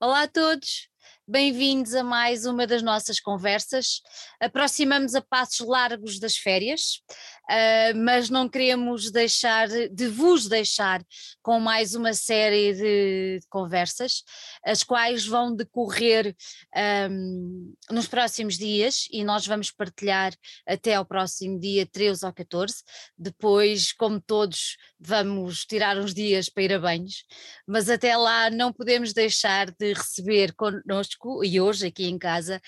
Olá a todos, bem-vindos a mais uma das nossas conversas. Aproximamos a passos largos das férias, uh, mas não queremos deixar de vos deixar com mais uma série de conversas, as quais vão decorrer um, nos próximos dias e nós vamos partilhar até ao próximo dia 13 ou 14. Depois, como todos, vamos tirar uns dias para ir a banhos, mas até lá não podemos deixar de receber connosco e hoje aqui em casa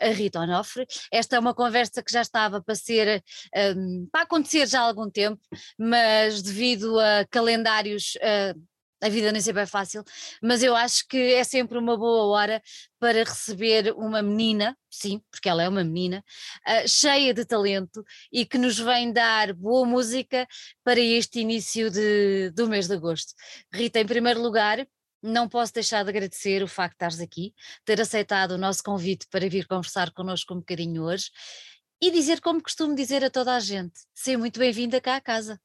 a Rita Onofre. Esta é uma conversa que já estava para ser um, para acontecer já há algum tempo, mas devido a calendários. Uh, a vida nem sempre é fácil, mas eu acho que é sempre uma boa hora para receber uma menina, sim, porque ela é uma menina, uh, cheia de talento e que nos vem dar boa música para este início de, do mês de agosto. Rita, em primeiro lugar, não posso deixar de agradecer o facto de estares aqui, ter aceitado o nosso convite para vir conversar connosco um bocadinho hoje e dizer como costumo dizer a toda a gente: seja muito bem-vinda cá à casa.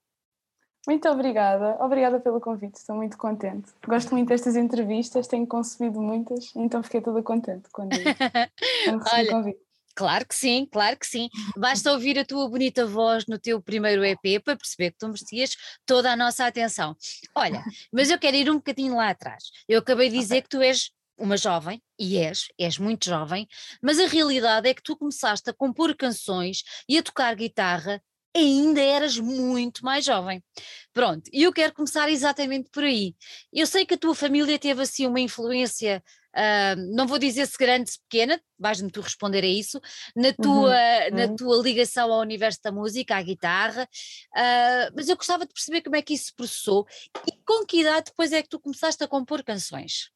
Muito obrigada, obrigada pelo convite, estou muito contente. Gosto muito destas entrevistas, tenho consumido muitas, então fiquei toda contente quando, quando recebi o convite. Claro que sim, claro que sim. Basta ouvir a tua bonita voz no teu primeiro EP para perceber que tu merecias toda a nossa atenção. Olha, mas eu quero ir um bocadinho lá atrás. Eu acabei de dizer okay. que tu és uma jovem, e és, és muito jovem, mas a realidade é que tu começaste a compor canções e a tocar guitarra ainda eras muito mais jovem. Pronto, e eu quero começar exatamente por aí. Eu sei que a tua família teve assim uma influência, uh, não vou dizer se grande, se pequena, vais-me tu responder a isso, na uhum, tua, uhum, na tua ligação ao universo da música, à guitarra, uh, mas eu gostava de perceber como é que isso se processou e com que idade depois é que tu começaste a compor canções?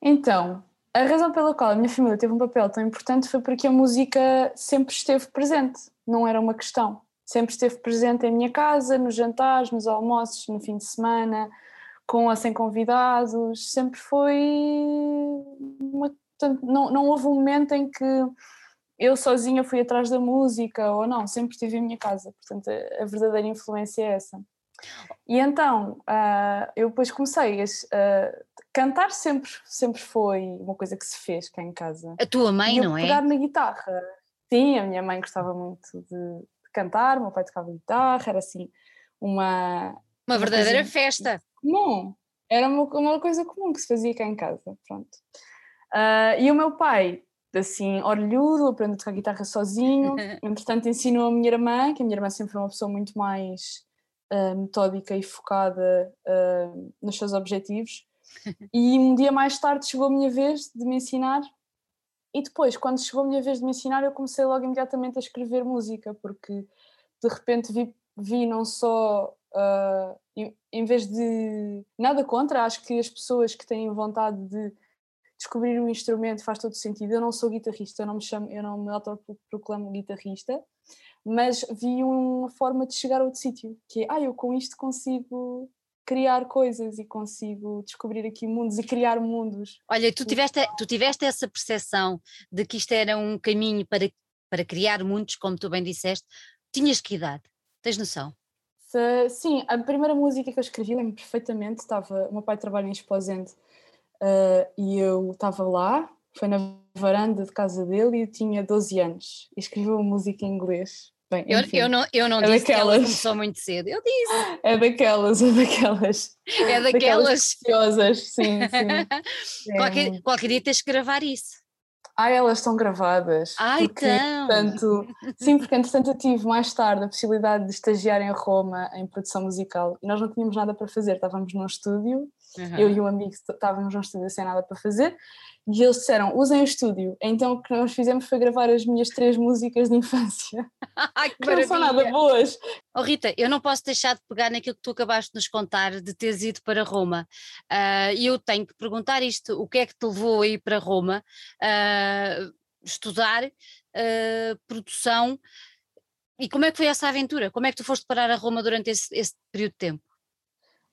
Então, a razão pela qual a minha família teve um papel tão importante foi porque a música sempre esteve presente, não era uma questão. Sempre esteve presente em minha casa, nos jantares, nos almoços, no fim de semana, com ou sem convidados, sempre foi. Uma, não, não houve um momento em que eu sozinha fui atrás da música ou não, sempre estive em minha casa, portanto a, a verdadeira influência é essa. E então uh, eu depois comecei a, uh, cantar sempre, sempre foi uma coisa que se fez cá em casa. A tua mãe, não é? Pegar na guitarra. Sim, a minha mãe gostava muito de, de cantar, o meu pai tocava guitarra, era assim uma. Uma verdadeira festa. Comum. Era uma, uma coisa comum que se fazia cá em casa, pronto. Uh, e o meu pai, assim, orlhudo, aprendeu a tocar guitarra sozinho, entretanto ensinou a minha irmã, que a minha irmã sempre foi uma pessoa muito mais uh, metódica e focada uh, nos seus objetivos. E um dia mais tarde chegou a minha vez de me ensinar, e depois, quando chegou a minha vez de me ensinar, eu comecei logo imediatamente a escrever música, porque de repente vi, vi não só, uh, em, vez de. Nada contra, acho que as pessoas que têm vontade de descobrir um instrumento faz todo sentido. Eu não sou guitarrista, eu não me chamo, eu não me autoproclamo guitarrista, mas vi uma forma de chegar a outro sítio, que é, ah, eu com isto consigo criar coisas e consigo descobrir aqui mundos e criar mundos. Olha, tu tiveste, tu tiveste essa percepção de que isto era um caminho para, para criar mundos, como tu bem disseste, tinhas que idade? Tens noção? Se, sim, a primeira música que eu escrevi, lembro perfeitamente, estava, o meu pai trabalha em Esposende uh, e eu estava lá, foi na varanda de casa dele e eu tinha 12 anos e escrevi uma música em inglês Bem, eu, eu, não, eu não é disse daquelas. que ela começou muito cedo, eu disse. É daquelas, é daquelas. É daquelas. preciosas, sim, sim. É. Qualquer, qualquer dia tens que gravar isso. Ah, elas estão gravadas. Porque, então. Portanto, sim, porque entretanto eu tive mais tarde a possibilidade de estagiar em Roma em produção musical e nós não tínhamos nada para fazer, estávamos num estúdio, uhum. eu e um amigo estávamos num estúdio sem nada para fazer e eles disseram, usem o estúdio. Então o que nós fizemos foi gravar as minhas três músicas de infância. Ai, que, que não são nada boas. Oh Rita, eu não posso deixar de pegar naquilo que tu acabaste de nos contar de teres ido para Roma. Ah, e uh, eu tenho que perguntar isto: o que é que te levou a ir para Roma? Uh, estudar, uh, produção. E como é que foi essa aventura? Como é que tu foste parar a Roma durante esse, esse período de tempo?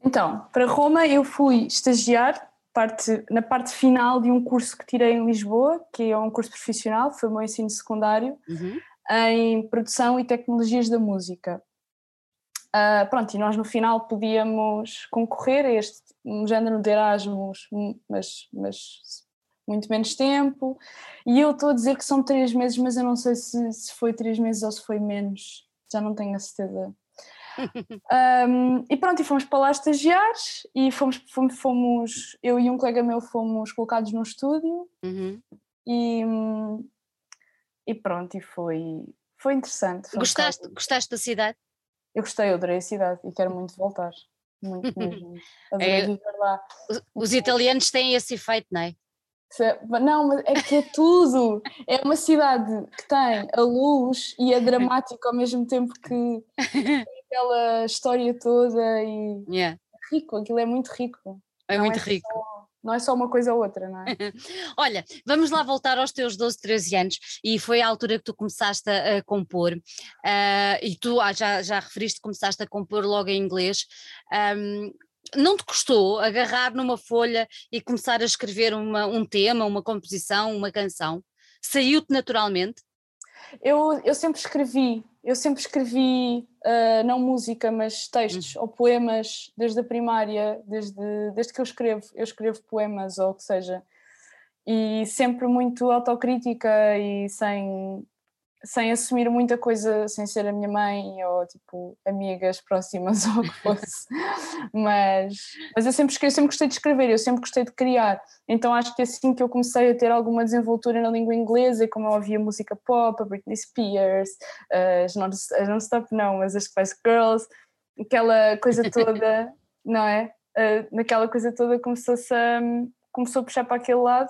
Então, para Roma eu fui estagiar parte, na parte final de um curso que tirei em Lisboa, que é um curso profissional, foi o meu ensino secundário, uhum. em produção e tecnologias da música. Uh, pronto, e nós no final podíamos concorrer a este um género de Erasmus, mas, mas muito menos tempo. E eu estou a dizer que são três meses, mas eu não sei se, se foi três meses ou se foi menos, já não tenho a certeza. Um, e pronto, e fomos para lá estagiar e fomos, fomos, fomos, eu e um colega meu fomos colocados no estúdio uhum. e, e pronto, e foi, foi interessante. Foi gostaste, um gostaste da cidade? Eu gostei, eu adorei a cidade e quero muito voltar. Muito mesmo. Adorei é, viver lá. Os, os italianos têm esse efeito, não é? Não, mas é que é tudo. É uma cidade que tem a luz e é dramática ao mesmo tempo que aquela história toda e yeah. É rico, aquilo é muito rico. É não muito é rico. Só, não é só uma coisa ou outra, não é? Olha, vamos lá voltar aos teus 12, 13 anos e foi a altura que tu começaste a, a compor uh, e tu ah, já, já referiste que começaste a compor logo em inglês. Um, não te custou agarrar numa folha e começar a escrever uma, um tema, uma composição, uma canção? Saiu-te naturalmente? Eu, eu sempre escrevi, eu sempre escrevi, uh, não música, mas textos hum. ou poemas desde a primária, desde, desde que eu escrevo, eu escrevo poemas ou o que seja, e sempre muito autocrítica e sem, sem assumir muita coisa, sem ser a minha mãe ou tipo amigas próximas ou o que fosse. mas, mas eu sempre, eu sempre gostei de escrever, eu sempre gostei de criar. Então acho que assim que eu comecei a ter alguma desenvoltura na língua inglesa, e como eu ouvia música pop, a Britney Spears, as Non-Stop não, mas as Spice Girls, aquela coisa toda, não é? Uh, naquela coisa toda começou-se a, começou a puxar para aquele lado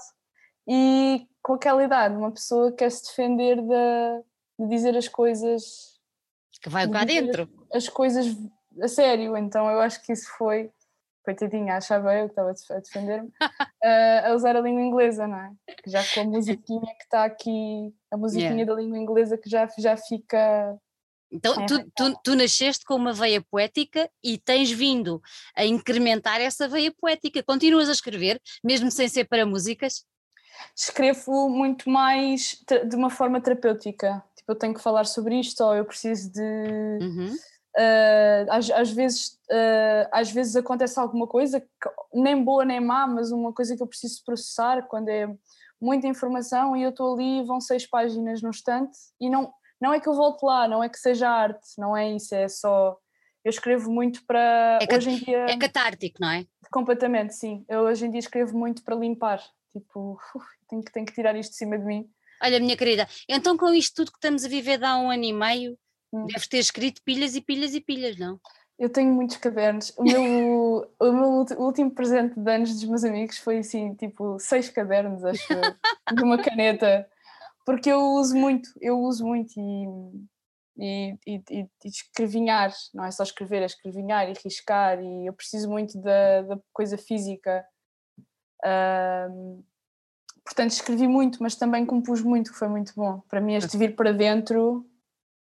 e com aquela idade, uma pessoa quer se defender de, de dizer as coisas que vai cá dentro. As, as, coisas a sério, então eu acho que isso foi, coitadinha, achava eu que estava a defender-me, uh, a usar a língua inglesa, não é? Já com a musiquinha que está aqui, a musiquinha yeah. da língua inglesa que já, já fica. Então, tu, tu, tu, nasceste com uma veia poética e tens vindo a incrementar essa veia poética. Continuas a escrever, mesmo sem ser para músicas? Escrevo muito mais de uma forma terapêutica. Tipo, eu tenho que falar sobre isto ou eu preciso de. Uhum. Uh, às, às, vezes, uh, às vezes acontece alguma coisa, que, nem boa nem má, mas uma coisa que eu preciso processar quando é muita informação e eu estou ali vão seis páginas no estante e não, não é que eu volte lá, não é que seja arte, não é isso, é só. Eu escrevo muito para. É, hoje em dia, é catártico, não é? Completamente, sim. Eu hoje em dia escrevo muito para limpar. Tipo, uf, tenho, que, tenho que tirar isto de cima de mim. Olha, minha querida, então com isto tudo que estamos a viver de há um ano e meio, hum. deves ter escrito pilhas e pilhas e pilhas, não? Eu tenho muitos cadernos. O meu, o meu último presente de anos dos meus amigos foi assim, tipo, seis cadernos, acho de uma caneta. Porque eu uso muito, eu uso muito e, e, e, e, escrevinhar, não é só escrever, é escrevinhar e riscar e eu preciso muito da, da coisa física portanto, escrevi muito, mas também compus muito, que foi muito bom. Para mim, este vir para dentro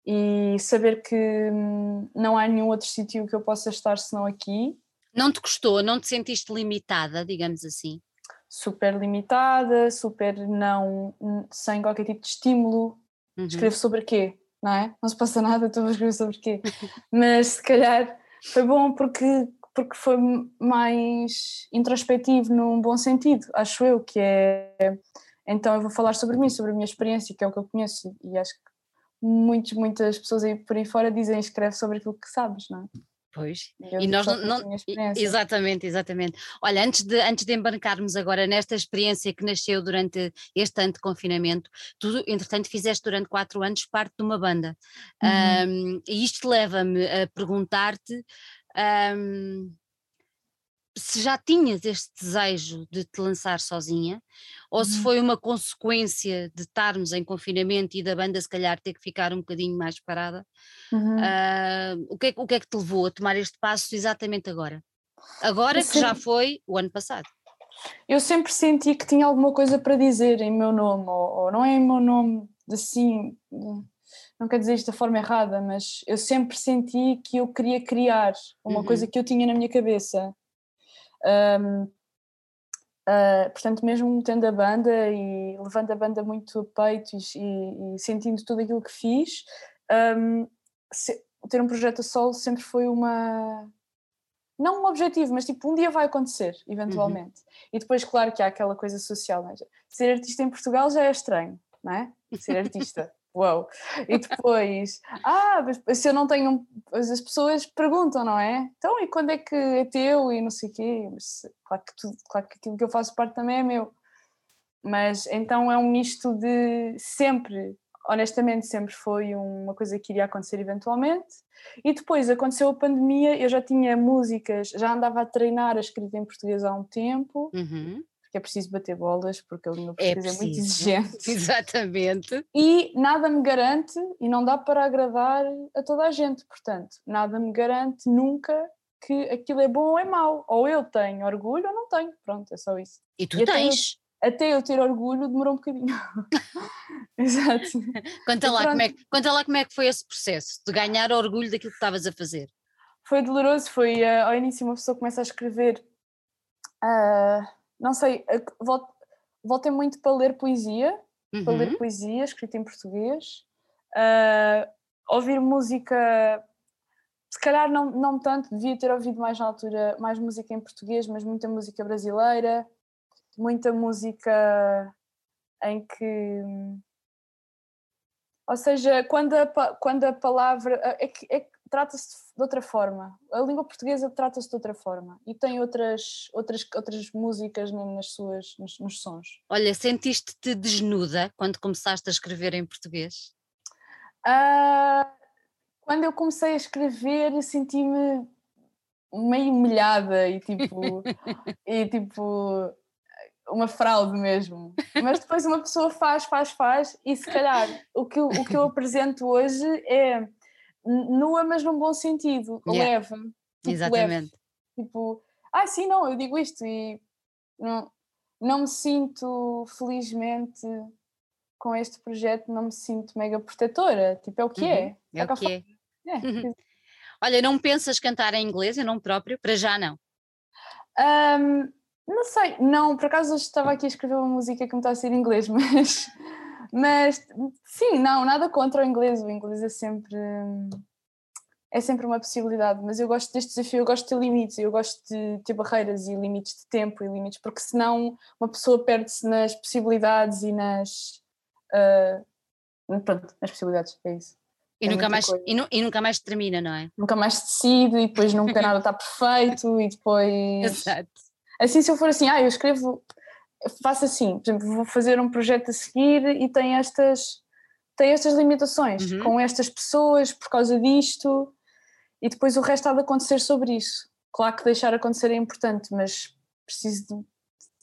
e saber que hum, não há nenhum outro sítio que eu possa estar senão aqui. Não te custou? Não te sentiste limitada, digamos assim? Super limitada, super não, sem qualquer tipo de estímulo. Uhum. Escrevo sobre quê? Não é? Não se passa nada, estou a escrever sobre quê? Mas se calhar foi bom porque porque foi mais introspectivo num bom sentido, acho eu, que é então eu vou falar sobre mim, sobre a minha experiência, que é o que eu conheço, e acho que muitos, muitas pessoas aí por aí fora dizem escreve sobre aquilo que sabes, não é? Pois, e, nós não, não exatamente, exatamente. Olha, antes de, antes de embarcarmos agora nesta experiência que nasceu durante este ano de confinamento, tu, entretanto, fizeste durante quatro anos parte de uma banda. Uhum. Um, e isto leva-me a perguntar-te um, se já tinhas este desejo de te lançar sozinha, ou se uhum. foi uma consequência de estarmos em confinamento e da banda se calhar ter que ficar um bocadinho mais parada, uhum. uh, o, que é, o que é que te levou a tomar este passo exatamente agora? Agora que já foi o ano passado. Eu sempre senti que tinha alguma coisa para dizer em meu nome, ou, ou não é em meu nome assim, não quer dizer isto da forma errada, mas eu sempre senti que eu queria criar uma uhum. coisa que eu tinha na minha cabeça. Um, uh, ah, portanto, mesmo tendo a banda e levando a banda muito a peito e, e, e sentindo tudo aquilo que fiz, um, se, ter um projeto a solo sempre foi uma não um objetivo, mas tipo, um dia vai acontecer, eventualmente. Uhum. E depois, claro que há aquela coisa social, mas ser artista em Portugal já é estranho, não é? Ser artista. Uau! E depois, ah, se eu não tenho. As pessoas perguntam, não é? Então, e quando é que é teu? E não sei o quê. Mas, claro, que tudo, claro que aquilo que eu faço parte também é meu. Mas então é um misto de sempre, honestamente, sempre foi uma coisa que iria acontecer eventualmente. E depois aconteceu a pandemia, eu já tinha músicas, já andava a treinar a escrita em português há um tempo. Uhum porque é preciso bater bolas, porque a língua é é, é muito exigente. Exatamente. E nada me garante, e não dá para agradar a toda a gente, portanto, nada me garante nunca que aquilo é bom ou é mau. Ou eu tenho orgulho ou não tenho. Pronto, é só isso. E tu e tens. Até eu, até eu ter orgulho demorou um bocadinho. Exato. Conta lá, como é, conta lá como é que foi esse processo de ganhar orgulho daquilo que estavas a fazer. Foi doloroso, foi uh, ao início uma pessoa começa a escrever. Uh, não sei, voltei muito para ler poesia, uhum. para ler uhum. poesia escrita em português, uh, ouvir música, se calhar não, não tanto, devia ter ouvido mais na altura, mais música em português, mas muita música brasileira, muita música em que. Ou seja, quando a, quando a palavra. É que, é que trata-se de outra forma. A língua portuguesa trata-se de outra forma e tem outras, outras, outras músicas nas suas, nos, nos sons. Olha, sentiste-te desnuda quando começaste a escrever em português? Uh, quando eu comecei a escrever, senti-me meio humilhada e tipo, e tipo uma fraude mesmo. Mas depois uma pessoa faz, faz, faz e se calhar o que, o que eu apresento hoje é nua, mas num bom sentido, yeah. leve. Tipo, Exatamente. Leve. Tipo, ah, sim, não, eu digo isto e não, não me sinto, felizmente, com este projeto, não me sinto mega protetora. Tipo, é o que é. uhum. é. É o que é. é. Uhum. Olha, não pensas cantar em inglês, em nome próprio? Para já não? Um, não sei, não, por acaso estava aqui a escrever uma música que me está a ser em inglês, mas mas sim, não, nada contra o inglês. O inglês é sempre é sempre uma possibilidade, mas eu gosto deste desafio, eu gosto de ter limites, eu gosto de ter barreiras e limites de tempo e limites, porque senão uma pessoa perde-se nas possibilidades e nas uh, pronto, nas possibilidades, é isso. E, é nunca mais, e, nu, e, nunca mais termina, não é? Nunca mais decido e depois nunca nada está perfeito e depois. Exato. Assim, se eu for assim, ah, eu escrevo faço assim, por exemplo, vou fazer um projeto a seguir e tem estas, tem estas limitações uhum. com estas pessoas por causa disto e depois o resto há de acontecer sobre isso. Claro que deixar acontecer é importante, mas preciso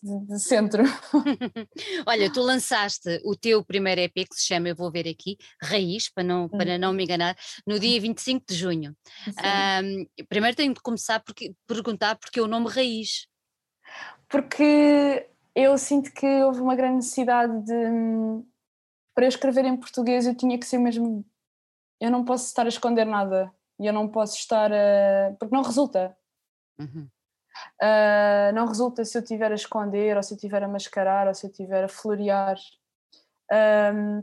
de, de, centro. Olha, tu lançaste o teu primeiro EP que se chama, eu vou ver aqui, Raiz, para não, para uhum. não me enganar, no dia 25 de junho. Um, primeiro tenho de começar por perguntar porque o nome Raiz. Porque eu sinto que houve uma grande necessidade de. Para eu escrever em português, eu tinha que ser mesmo. Eu não posso estar a esconder nada. E eu não posso estar a. Porque não resulta. Uhum. Uh, não resulta se eu estiver a esconder, ou se eu estiver a mascarar, ou se eu estiver a florear. Um,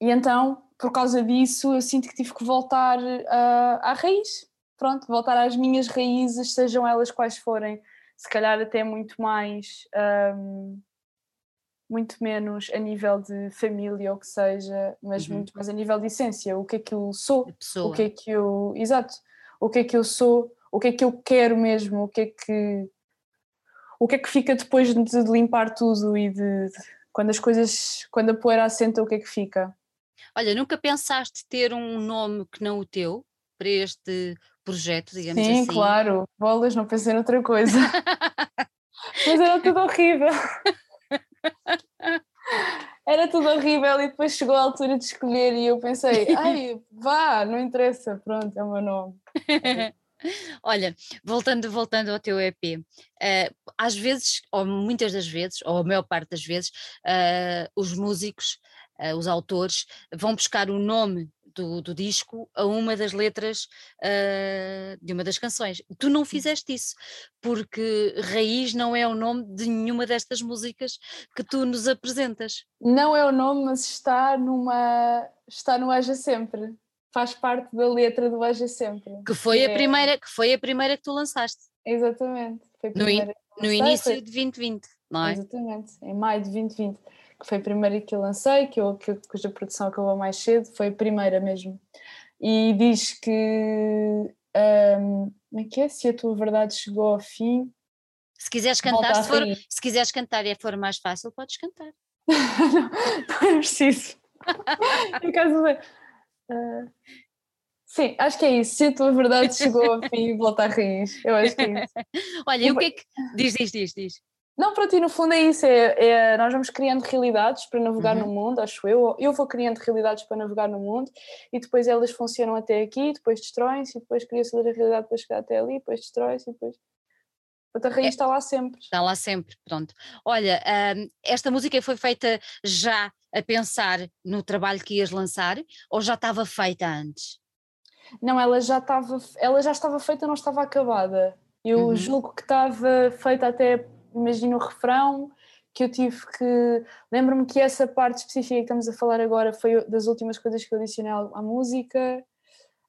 e então, por causa disso, eu sinto que tive que voltar uh, à raiz. Pronto, voltar às minhas raízes, sejam elas quais forem se calhar até muito mais, um, muito menos a nível de família ou que seja, mas uhum. muito mais a nível de essência, o que é que eu sou, o que é que eu, exato, o que é que eu sou, o que é que eu quero mesmo, o que é que, o que é que fica depois de limpar tudo e de, de quando as coisas, quando a poeira assenta, o que é que fica? Olha, nunca pensaste ter um nome que não o teu para este projeto, digamos Sim, assim. Sim, claro, bolas, não pensei noutra coisa. Mas era tudo horrível. Era tudo horrível e depois chegou a altura de escolher e eu pensei, ai, vá, não interessa, pronto, é o meu nome. Olha, voltando, voltando ao teu EP, uh, eh, às vezes, ou muitas das vezes, ou a maior parte das vezes, uh, os músicos, uh, os autores, vão buscar o nome do, do disco a uma das letras uh, de uma das canções. Tu não hum. fizeste isso, porque Raiz não é o nome de nenhuma destas músicas que tu nos apresentas. Não é o nome, mas está numa. está no Haja Sempre. faz parte da letra do Veja Sempre. Que foi, é... a primeira, que foi a primeira que tu lançaste. Exatamente. no, in, no início foi... de 2020, não é? Exatamente, em maio de 2020, que foi a primeira que eu lancei, que eu, que, cuja produção acabou mais cedo, foi a primeira mesmo. E diz que. Um, como é que é? Se a tua verdade chegou ao fim. Se quiseres cantar, se, for, se quiseres cantar e for mais fácil, podes cantar. não, não é preciso. em caso de... Uh, sim, acho que é isso. Se a tua verdade chegou ao fim, volta à raiz. Eu acho que é isso. Olha, e o que é que. Diz, diz, diz, diz. Não, para ti, no fundo é isso. É, é, nós vamos criando realidades para navegar uhum. no mundo, acho eu. Eu vou criando realidades para navegar no mundo e depois elas funcionam até aqui, depois destroem-se e depois cria-se outra realidade para chegar até ali, depois destrói-se e depois. A raiz é, está lá sempre. Está lá sempre, pronto. Olha, um, esta música foi feita já a pensar no trabalho que ias lançar ou já estava feita antes? Não, ela já estava, ela já estava feita, não estava acabada. Eu uhum. julgo que estava feita até, imagino o refrão, que eu tive que. Lembro-me que essa parte específica que estamos a falar agora foi das últimas coisas que eu adicionei à música.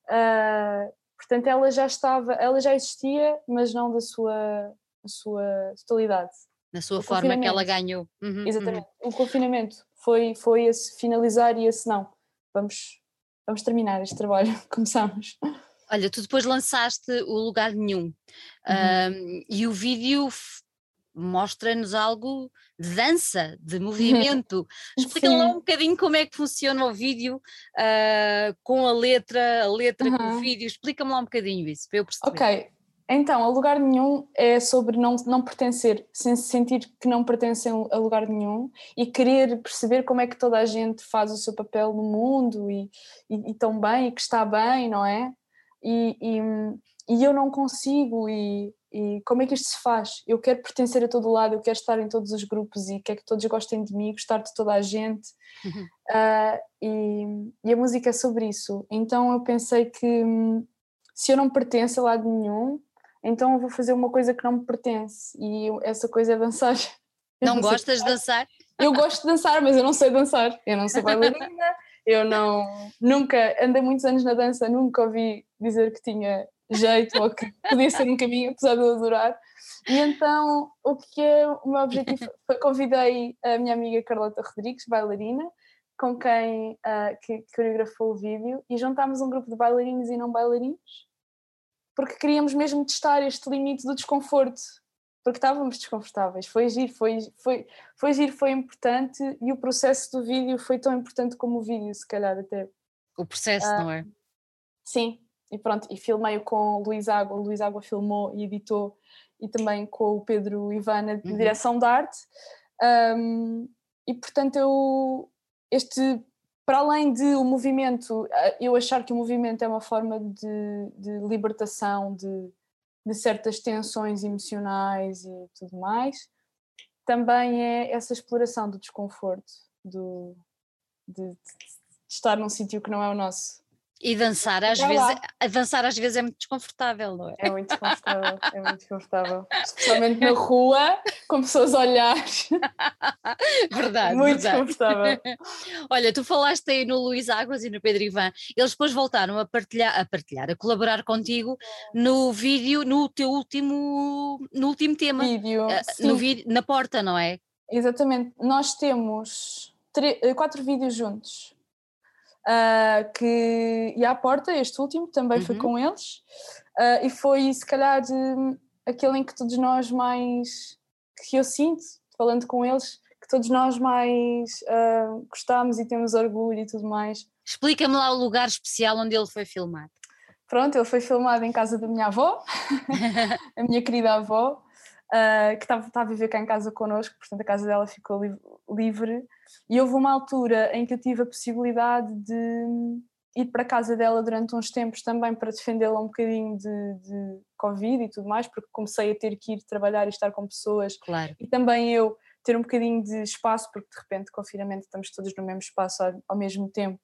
Uh, portanto, ela já estava, ela já existia, mas não da sua, da sua totalidade. Na sua o forma que ela ganhou. Uhum, uhum. Exatamente. Uhum. O confinamento foi, foi esse finalizar e esse não. Vamos, vamos terminar este trabalho, começamos. Olha, tu depois lançaste o Lugar Nenhum uhum. um, e o vídeo mostra-nos algo de dança, de movimento. Explica-me lá um bocadinho como é que funciona o vídeo uh, com a letra, a letra uhum. com o vídeo. Explica-me lá um bocadinho isso, para eu perceber. Ok, então, a lugar nenhum é sobre não, não pertencer, sem sentir que não pertencem a lugar nenhum e querer perceber como é que toda a gente faz o seu papel no mundo e, e, e tão bem e que está bem, não é? E, e, e eu não consigo e, e, como é que isto se faz? Eu quero pertencer a todo lado, eu quero estar em todos os grupos e quero que todos gostem de mim, gostar de toda a gente uhum. uh, e, e a música é sobre isso. Então eu pensei que hum, se eu não pertenço a lado nenhum então eu vou fazer uma coisa que não me pertence e essa coisa é dançar. Não, não gostas de dançar? Eu gosto de dançar, mas eu não sei dançar. Eu não sou bailarina, eu não. Nunca, andei muitos anos na dança, nunca ouvi dizer que tinha jeito ou que podia ser um caminho, apesar de eu adorar. E então o que é o meu objetivo foi convidei a minha amiga Carlota Rodrigues, bailarina, com quem uh, que coreografou o vídeo, e juntámos um grupo de bailarinos e não bailarinos porque queríamos mesmo testar este limite do desconforto, porque estávamos desconfortáveis. Foi giro, foi, foi, foi giro, foi importante e o processo do vídeo foi tão importante como o vídeo, se calhar até. O processo, ah, não é? Sim, e pronto, e filmei com o Luís Água, o Luís Água filmou e editou, e também com o Pedro Ivana de uhum. direção de arte. Um, e portanto eu este para além de o movimento, eu achar que o movimento é uma forma de, de libertação de, de, certas tensões emocionais e tudo mais, também é essa exploração do desconforto, do, de, de estar num sítio que não é o nosso. E dançar às, vezes, dançar às vezes é muito desconfortável, não é? É muito desconfortável, é muito desconfortável. Especialmente na rua, com pessoas a olhar. Verdade. Muito verdade. desconfortável. Olha, tu falaste aí no Luís Águas e no Pedro Ivan, eles depois voltaram a partilhar, a partilhar, a colaborar contigo no vídeo, no teu último, no último tema. Vídeo. Uh, no vídeo, na porta, não é? Exatamente. Nós temos eh, quatro vídeos juntos uh, que e à porta, este último também uhum. foi com eles, uh, e foi se calhar aquele em que todos nós mais que eu sinto, falando com eles, que todos nós mais uh, gostamos e temos orgulho e tudo mais. Explica-me lá o lugar especial onde ele foi filmado. Pronto, ele foi filmado em casa da minha avó, a minha querida avó, uh, que estava a viver cá em casa connosco, portanto a casa dela ficou li livre. E houve uma altura em que eu tive a possibilidade de ir para a casa dela durante uns tempos também para defendê-la um bocadinho de, de, Covid e tudo mais, porque comecei a ter que ir trabalhar e estar com pessoas. Claro. E também eu ter um bocadinho de espaço, porque de repente, confinamento, estamos todos no mesmo espaço ao, ao mesmo tempo.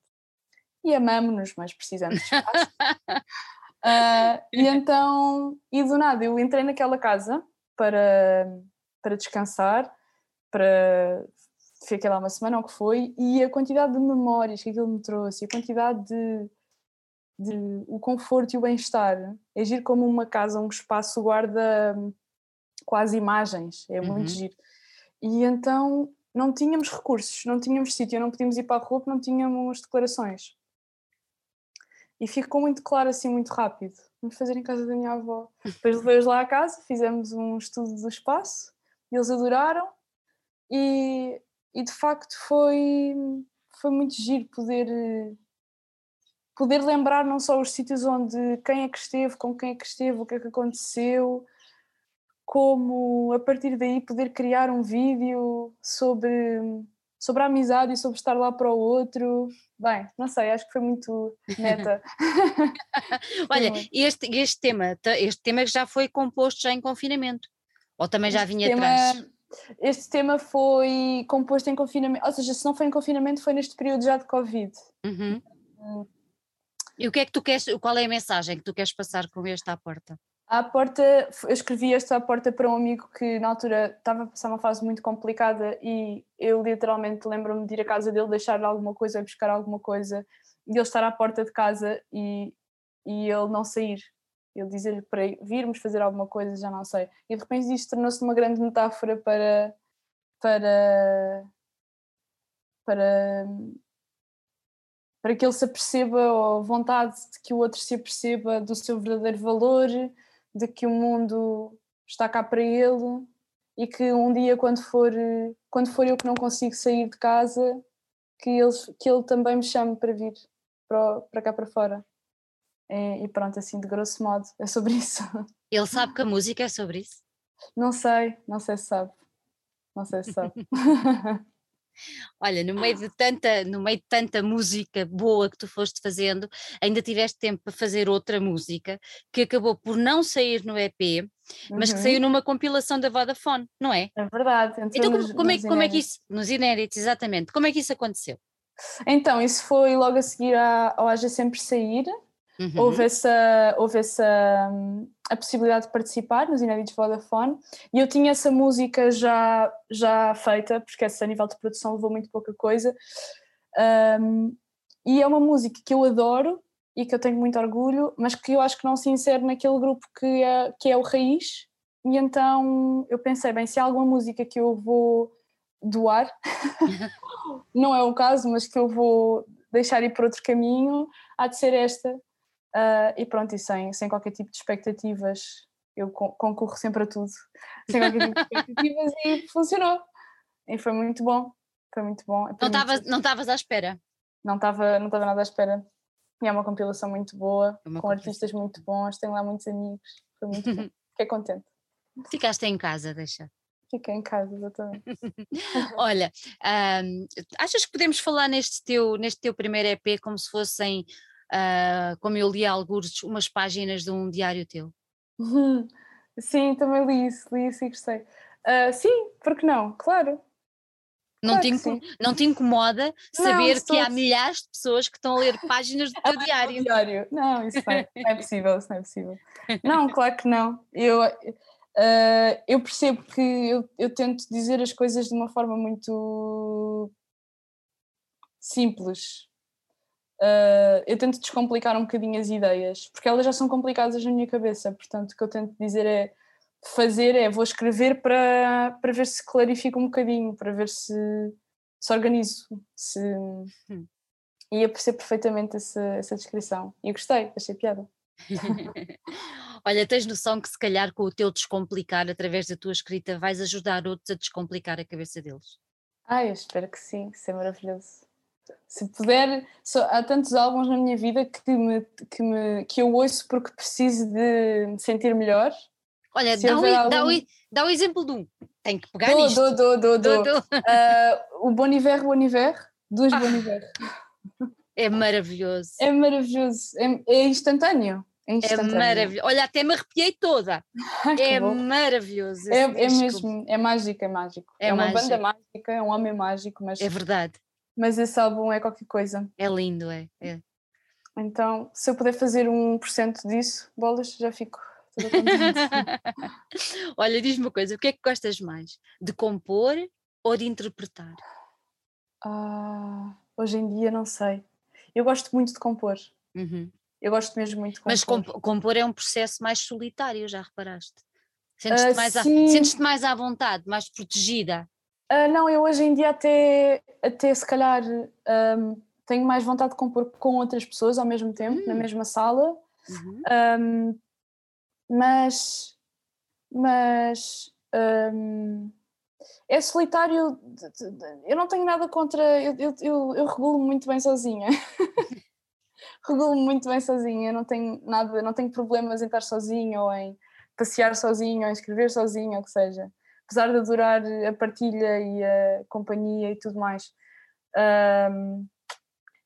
E amamos-nos, mas precisamos de espaço. uh, e então, e do nada, eu entrei naquela casa para, para descansar, para fiquei lá uma semana, ou que foi, e a quantidade de memórias que aquilo me trouxe, a quantidade de, de o conforto e o bem-estar. É giro como uma casa, um espaço guarda quase imagens, é muito Uhum. giro. E então não tínhamos recursos, não tínhamos sítio, não podíamos ir para a rua porque não tínhamos declarações. E ficou muito claro assim, muito rápido. Fazer em casa da minha avó. Depois levei-os lá à casa, fizemos um estudo do espaço, eles adoraram e, e de facto foi, foi muito giro poder, poder lembrar não só os sítios onde quem é que esteve, com quem é que esteve, o que é que aconteceu, como a partir daí poder criar um vídeo sobre, sobre a amizade e sobre estar lá para o outro. Bem, não sei, acho que foi muito neta. Olha, este, este tema, este tema já foi composto já em confinamento. Ou também já Este vinha tema- atrás? Este tema foi composto em confinamento, ou seja, se não foi em confinamento, foi neste período já de Covid. Uhum. Hum. E o que é que tu queres, qual é a mensagem que tu queres passar com este à porta? À porta, eu escrevi este à porta para um amigo que na altura estava a passar uma fase muito complicada e eu literalmente lembro-me de ir à casa dele, deixar alguma coisa, buscar alguma coisa e ele estar à porta de casa e, e ele não sair. Eu dizer-lhe para virmos fazer alguma coisa, já não sei. E de repente isto tornou-se uma grande metáfora para, para, para, para que ele se aperceba, ou vontade de que o outro se aperceba do seu verdadeiro valor, de que o mundo está cá para ele e que um dia quando for quando for eu que não consigo sair de casa que ele, que ele também me chame para vir para, para cá para fora. É, e pronto, assim de grosso modo é sobre isso. Ele sabe que a música é sobre isso? não sei, não sei se sabe. Não sei se sabe Olha, no meio de tanta, no meio de tanta música boa que tu foste fazendo, ainda tiveste tempo para fazer outra música que acabou por não sair no EP, mas que Uhum. saiu numa compilação da Vodafone, não é? é verdade Então como, nos- como é, como é que isso, nos inéditos, exatamente, como é que isso aconteceu? então isso foi logo a seguir ao Haja Sempre Sair Uhum. houve essa, houve essa hum, a possibilidade de participar nos Inéditos Vodafone. E eu tinha essa música já, já feita, porque essa a nível de produção levou muito pouca coisa. Hum, e é uma música que eu adoro e que eu tenho muito orgulho, mas que eu acho que não se insere naquele grupo que é, que é o Raiz. E então eu pensei, bem, se há alguma música que eu vou doar, não é o caso, mas que eu vou deixar ir por outro caminho, há de ser esta ah, e pronto, e sem, sem qualquer tipo de expectativas, eu con- concorro sempre a tudo, sem qualquer tipo de expectativas e funcionou. E foi muito bom, foi muito bom. Não Foi não estavas à espera. não estava não estava nada à espera. E é uma compilação muito boa, É com artistas muito bons, tenho lá muitos amigos, foi muito bom. Fiquei contente. Ficaste em casa, deixa. Fiquei em casa, exatamente. Olha, ahm, achas que podemos falar neste teu, neste teu primeiro EP como se fossem, ah, como eu li alguns, umas páginas de um diário teu? Sim, também li isso, li isso e gostei. Ah, sim, porque não? Claro. Não, Claro te, não te incomoda Não, saber que há milhares de pessoas que estão a ler páginas do teu diário? Diário. Não, isso não é, não é possível, isso não é possível. Não, claro que não. Eu, ah, eu percebo que eu, eu tento dizer as coisas de uma forma muito simples. Ah, eu tento descomplicar um bocadinho as ideias, porque elas já são complicadas na minha cabeça, portanto o que eu tento dizer é fazer é, vou escrever para, para ver se clarifica um bocadinho, para ver se se organizo, se... E eu percebo perfeitamente essa, essa descrição. E gostei, achei piada. Olha, tens noção que se calhar com o teu descomplicar através da tua escrita vais ajudar outros a descomplicar a cabeça deles? Ah, eu espero que sim, isso é maravilhoso. Se puder, só- há tantos álbuns na minha vida que, me, que, me, que eu ouço porque preciso de me sentir melhor. Olha, dá, dá, algum- o, e- dá o exemplo de um. Tem que pegar Dou, nisto. dou, dou, dou, Dou. Ah, o Boniver, Boniver, duas Ah. Boniver. É maravilhoso. É maravilhoso, é, é instantâneo. É É maravilhoso. Olha, até me arrepiei toda. Ai, que É bom. maravilhoso. É, é mesmo, é mágico, é mágico. É É, uma mágico. banda mágica, é um homem mágico, mas, É verdade. Mas esse álbum é qualquer coisa. É lindo, é. é. Então, se eu puder fazer um por cento disso, bolas, já fico. Olha, diz-me uma coisa: o que é que gostas mais? De compor ou de interpretar? Ah, hoje em dia, não sei. Eu gosto muito de compor. Uhum. Eu gosto mesmo muito de compor. Mas comp- compor é um processo mais solitário, já reparaste? Sentes-te Ah, mais, à- sim. sentes-te mais à vontade, mais protegida. Ah, não, eu hoje em dia até, até se calhar ahm, tenho mais vontade de compor com outras pessoas ao mesmo tempo, na Hum. mesma sala, Uhum. ahm, mas, mas ahm, é solitário, eu não tenho nada contra, eu, eu, eu, eu regulo muito bem sozinha. regulo muito bem sozinha, não tenho nada, não tenho problemas em estar sozinha ou em passear sozinha ou em escrever sozinha, ou o que seja. Apesar de adorar a partilha e a companhia e tudo mais. Ahm,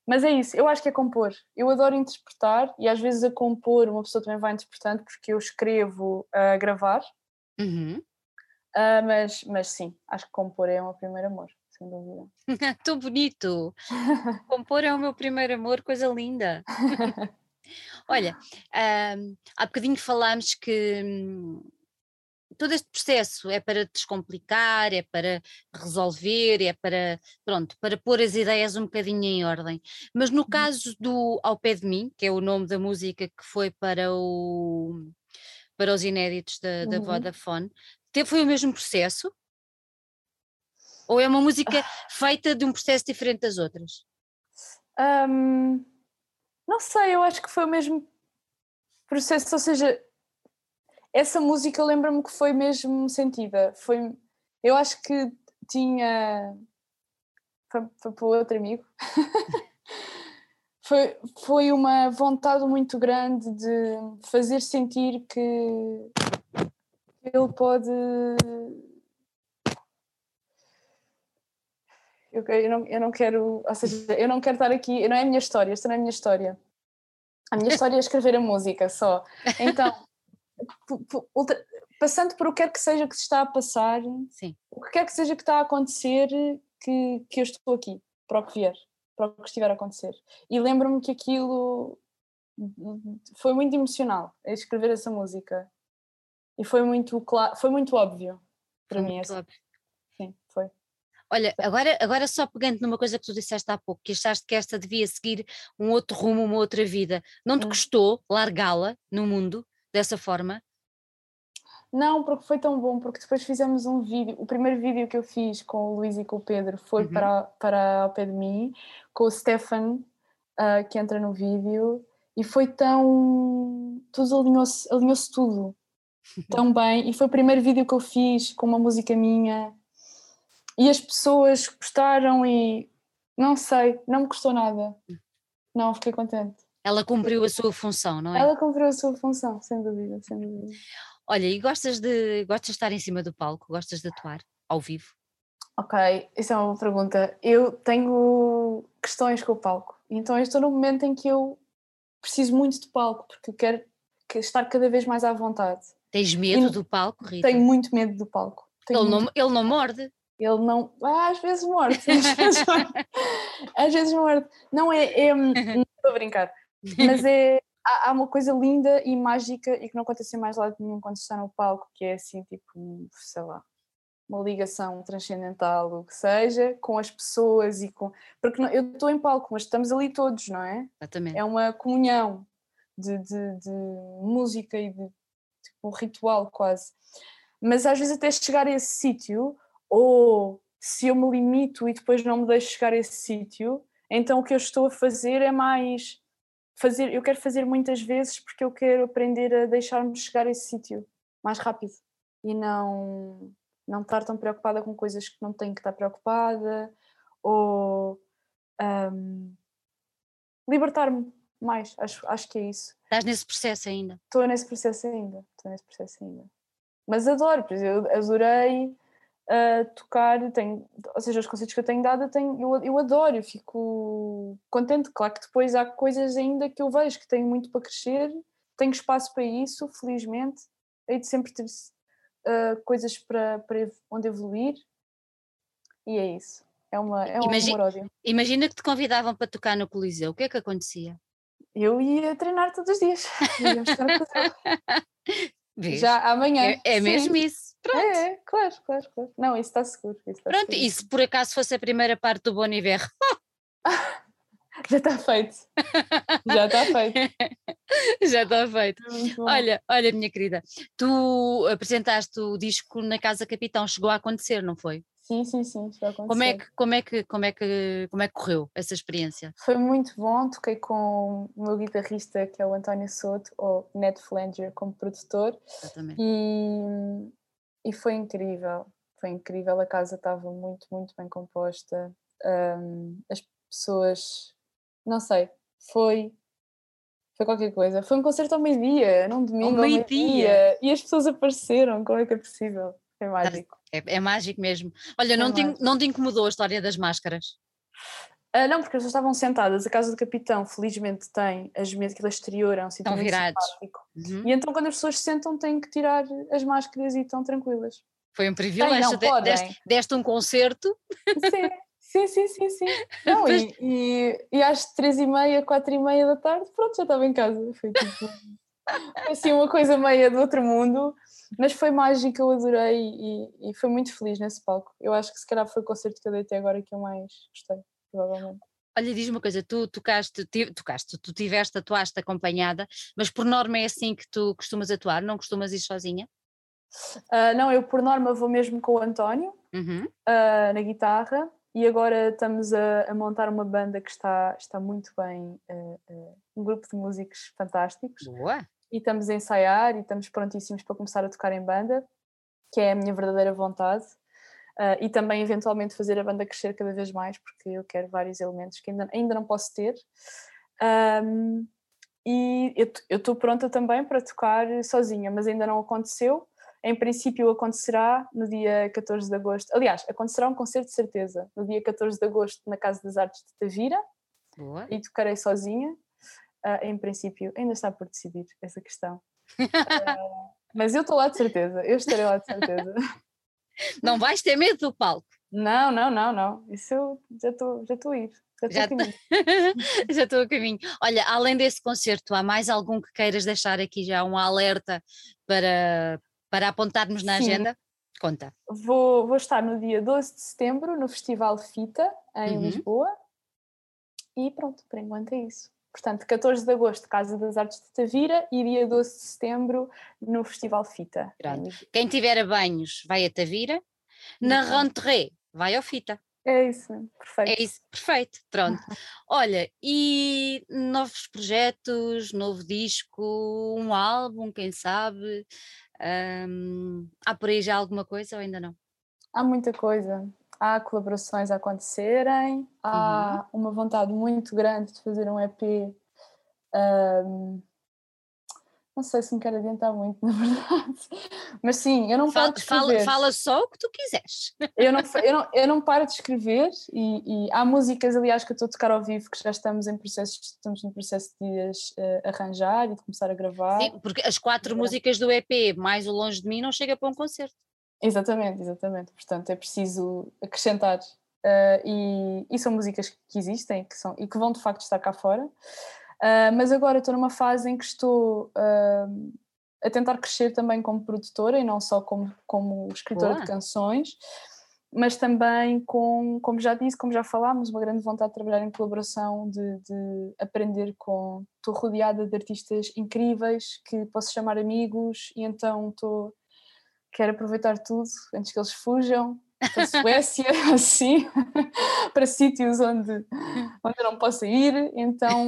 mas é isso, eu acho que é compor. Eu adoro interpretar e às vezes a compor uma pessoa também vai interpretando porque eu escrevo a gravar, Uhum. ah, mas, mas sim, acho que compor é o meu primeiro amor, sem dúvida. Tão bonito! Compor é o meu primeiro amor, coisa linda. Olha, ahm, há bocadinho falámos que hum, todo este processo é para descomplicar, é para resolver, é para, pronto, para pôr as ideias um bocadinho em ordem. Mas no caso do Ao Pé de Mim, que é o nome da música que foi para, o, para os inéditos da, da Uhum. Vodafone, foi o mesmo processo? Ou é uma música feita de um processo diferente das outras? Ahm, não sei, eu acho que foi o mesmo processo, ou seja, essa música lembra-me que foi mesmo sentida. Foi, eu acho que tinha. Foi, foi para o outro amigo. foi, foi uma vontade muito grande de fazer sentir que ele pode. Eu, eu não, eu não quero, ou seja, eu não quero estar aqui, não é a minha história, esta não é a minha história. A minha história é escrever a música só. Então, passando por o que quer que seja que se está a passar, Sim. o que quer que seja que está a acontecer, que, que eu estou aqui, para o que vier, para o que estiver a acontecer. E lembro-me que aquilo foi muito emocional, escrever essa música. E foi muito, cla- foi muito óbvio para Foi mim. muito óbvio. Sim, foi. Olha, agora, agora só pegando numa coisa que tu disseste há pouco, que achaste que esta devia seguir um outro rumo, uma outra vida, não te Hum. custou largá-la no mundo dessa forma? Não, porque foi tão bom, porque depois fizemos um vídeo. O primeiro vídeo que eu fiz com o Luís e com o Pedro foi Uhum. para, para ao pé de mim, com o Stefan, ah, que entra no vídeo, e foi tão. Tudo alinhou-se alinhou tudo tão bem. E foi o primeiro vídeo que eu fiz com uma música minha, e as pessoas gostaram, e não sei, não me custou nada. Não, fiquei contente. Ela cumpriu a sua função, não é? Ela cumpriu a sua função, sem dúvida, sem dúvida. Olha, e gostas de, gostas de estar em cima do palco? Gostas de atuar ao vivo? Ok, isso é uma boa pergunta. Eu tenho questões com o palco, então eu estou num momento em que eu preciso muito de palco, porque quero que- estar cada vez mais à vontade. Tens medo E- do palco, Rita? Tenho muito medo do palco. Tenho Ele muito- não, ele não morde. Ele não. Ah, às vezes morte. Às vezes morte. Às vezes morte. Não é. é não estou a brincar. Mas é. Há, há uma coisa linda e mágica e que não acontece mais lado nenhum quando está no palco, que é assim, tipo, sei lá, uma ligação transcendental, o que seja, com as pessoas e com. Porque não- eu estou em palco, mas estamos ali todos, não é? Exatamente. É uma comunhão de, de, de música e de tipo, um ritual quase. Mas às vezes até chegar a esse sítio, ou se eu me limito e depois não me deixo chegar a esse sítio, então o que eu estou a fazer é mais fazer, eu quero fazer muitas vezes porque eu quero aprender a deixar-me chegar a esse sítio mais rápido e não não estar tão preocupada com coisas que não tenho que estar preocupada ou hum, libertar-me mais, acho, acho que é isso. Estás nesse processo ainda. Estou nesse processo ainda, estou nesse processo ainda. Mas adoro, por exemplo, eu adorei ah, tocar, tenho, ou seja, os concertos que eu tenho dado, eu, tenho, eu, eu adoro, eu fico contente. Claro que depois há coisas ainda que eu vejo que tenho muito para crescer, tenho espaço para isso, felizmente, hei de sempre ter ah, coisas para, para onde evoluir, e é isso. É, uma, é um Imagi- amor-ódio. Imagina que te convidavam para tocar no Coliseu. O que é que acontecia? Eu ia treinar todos os dias. A? Já amanhã. É, é mesmo isso. Pronto. É, é, claro, claro, claro. Não, isso está seguro. Isso está Pronto, seguro. e se por acaso fosse a primeira parte do Bon Iver? Já está feito. Já está feito. Já está feito. Olha, olha, minha querida, tu apresentaste o disco na Casa Capitão, chegou a acontecer, não foi? Sim, sim, sim, chegou a acontecer. Como é que, como é que, como é que, como é que correu essa experiência? Foi muito bom, toquei com o meu guitarrista que é o António Soto, ou Ned Flanger como produtor. Exatamente. E, e foi incrível, foi incrível, a casa estava muito, muito bem composta. Um, as pessoas, não sei, foi foi qualquer coisa. Foi um concerto ao meio-dia, num domingo ao meio-dia. Meio e as pessoas apareceram, como é que é possível? Foi mágico. É, é mágico mesmo. Olha, não, te, não te incomodou a história das máscaras? Uh, não, porque elas estavam sentadas. A casa do capitão, felizmente, tem as mesas, aquilo exterior é um sítio muito virados. Uhum. E então, quando as pessoas se sentam, têm que tirar as máscaras e estão tranquilas. Foi um privilégio. Tem, não, deste, deste, um concerto. Sim. Sim, sim, sim, sim. Não, e, e, e, às três e meia, quatro e meia da tarde, pronto, já estava em casa. Foi tipo assim uma coisa meia do outro mundo, mas foi mágico, eu adorei e, e foi muito feliz nesse palco. Eu acho que se calhar foi o concerto que eu dei até agora que eu mais gostei, provavelmente. Olha, diz-me uma coisa, tu tocaste, tocaste, tu tiveste, atuaste acompanhada, mas por norma é assim que tu costumas atuar, não costumas ir sozinha? Uh, não, eu por norma vou mesmo com o António uhum. uh, na guitarra e agora estamos a, a, montar uma banda que está, está muito bem, uh, um grupo de músicos fantásticos. Boa! E estamos a ensaiar e estamos prontíssimos para começar a tocar em banda, que é a minha verdadeira vontade. Uh, e também eventualmente fazer a banda crescer cada vez mais, porque eu quero vários elementos que ainda, ainda não posso ter. Um, e eu estou pronta também para tocar sozinha, mas ainda não aconteceu. Em princípio acontecerá no dia 14 de agosto. Aliás, acontecerá um concerto de certeza no dia 14 de agosto na Casa das Artes de Tavira. Boa. E tocarei sozinha. Uh, em princípio, ainda está por decidir essa questão. Uh, mas eu estou lá de certeza, eu estarei lá de certeza. Não vais ter medo do palco? Não, não, não, não. Isso eu já estou já a ir. Já estou já estou a caminho. Olha, além desse concerto, há mais algum que queiras deixar aqui já um alerta para, para apontarmos na Sim. agenda? Conta. Vou, vou estar no dia 12 de setembro no Festival Fita, em uhum. Lisboa. E pronto, por enquanto é isso. Portanto, 14 de agosto, Casa das Artes de Tavira e dia 12 de setembro no Festival Fita. Pronto. Quem tiver a banhos vai a Tavira, na Rentrée vai ao Fita. É isso, perfeito. É isso, perfeito, pronto. Olha, e novos projetos, novo disco, um álbum, quem sabe? Um, há por aí já alguma coisa ou ainda não? Há muita coisa há colaborações a acontecerem, há uhum. uma vontade muito grande de fazer um EP. Um, não sei se me quero adiantar muito, na verdade, mas sim, eu não fala, paro de escrever. Fala, fala, só o que tu quiseres. Eu não, eu não, eu não paro de escrever e, e, há músicas, aliás, que eu estou a tocar ao vivo que já estamos em processo, estamos no processo de as uh, arranjar e de começar a gravar. Sim, porque as quatro é. músicas do EP, mais o Longe de Mim, não chega para um concerto. Exatamente, exatamente. Portanto, é preciso acrescentar. Uh, e, e, são músicas que existem que são, e que vão de facto estar cá fora. Uh, mas agora estou numa fase em que estou uh, a tentar crescer também como produtora e não só como, como escritora Boa. de canções, mas também com, como já disse, como já falámos, uma grande vontade de trabalhar em colaboração, de, de aprender com. Estou rodeada de artistas incríveis que posso chamar amigos e então estou quero aproveitar tudo antes que eles fujam para a Suécia, assim, para sítios onde, onde eu não possa ir. Então,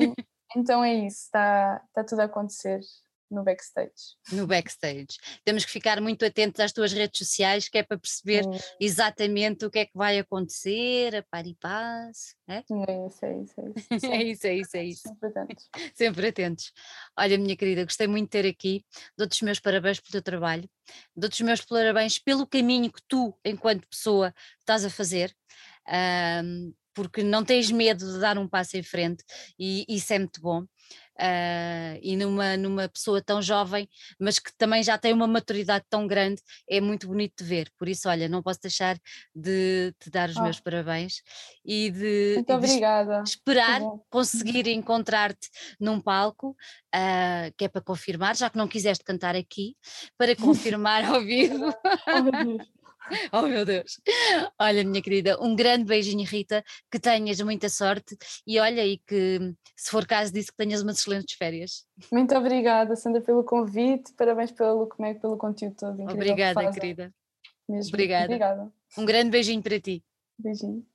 então é isso, está, está tudo a acontecer no backstage. No backstage. Temos que ficar muito atentos às tuas redes sociais, que é para perceber exatamente o que é que vai acontecer, a par e paz. É? é isso, é isso, é isso. é isso, é isso, é isso. Sempre atentos. Sempre atentos. Olha, minha querida, gostei muito de ter aqui. Dou-te os meus parabéns pelo teu trabalho. Dou-te os meus parabéns pelo caminho que tu, enquanto pessoa, estás a fazer. Um, porque não tens medo de dar um passo em frente e isso é muito bom uh, e numa, numa pessoa tão jovem, mas que também já tem uma maturidade tão grande, é muito bonito de ver. Por isso, olha, não posso deixar de te dar os oh. meus parabéns e de, muito obrigada. De esperar conseguir encontrar-te num palco, uh, que é para confirmar, já que não quiseste cantar aqui, para confirmar ao vivo. Oh meu Deus! Olha, minha querida, um grande beijinho, Rita, que tenhas muita sorte e olha, e que se for caso disso, que tenhas umas excelentes férias. Muito obrigada, Sandra, pelo convite, parabéns pelo, como é, pelo conteúdo todo. Obrigada, querida. Mesmo. Obrigada. Obrigada. Um grande beijinho para ti. Beijinho.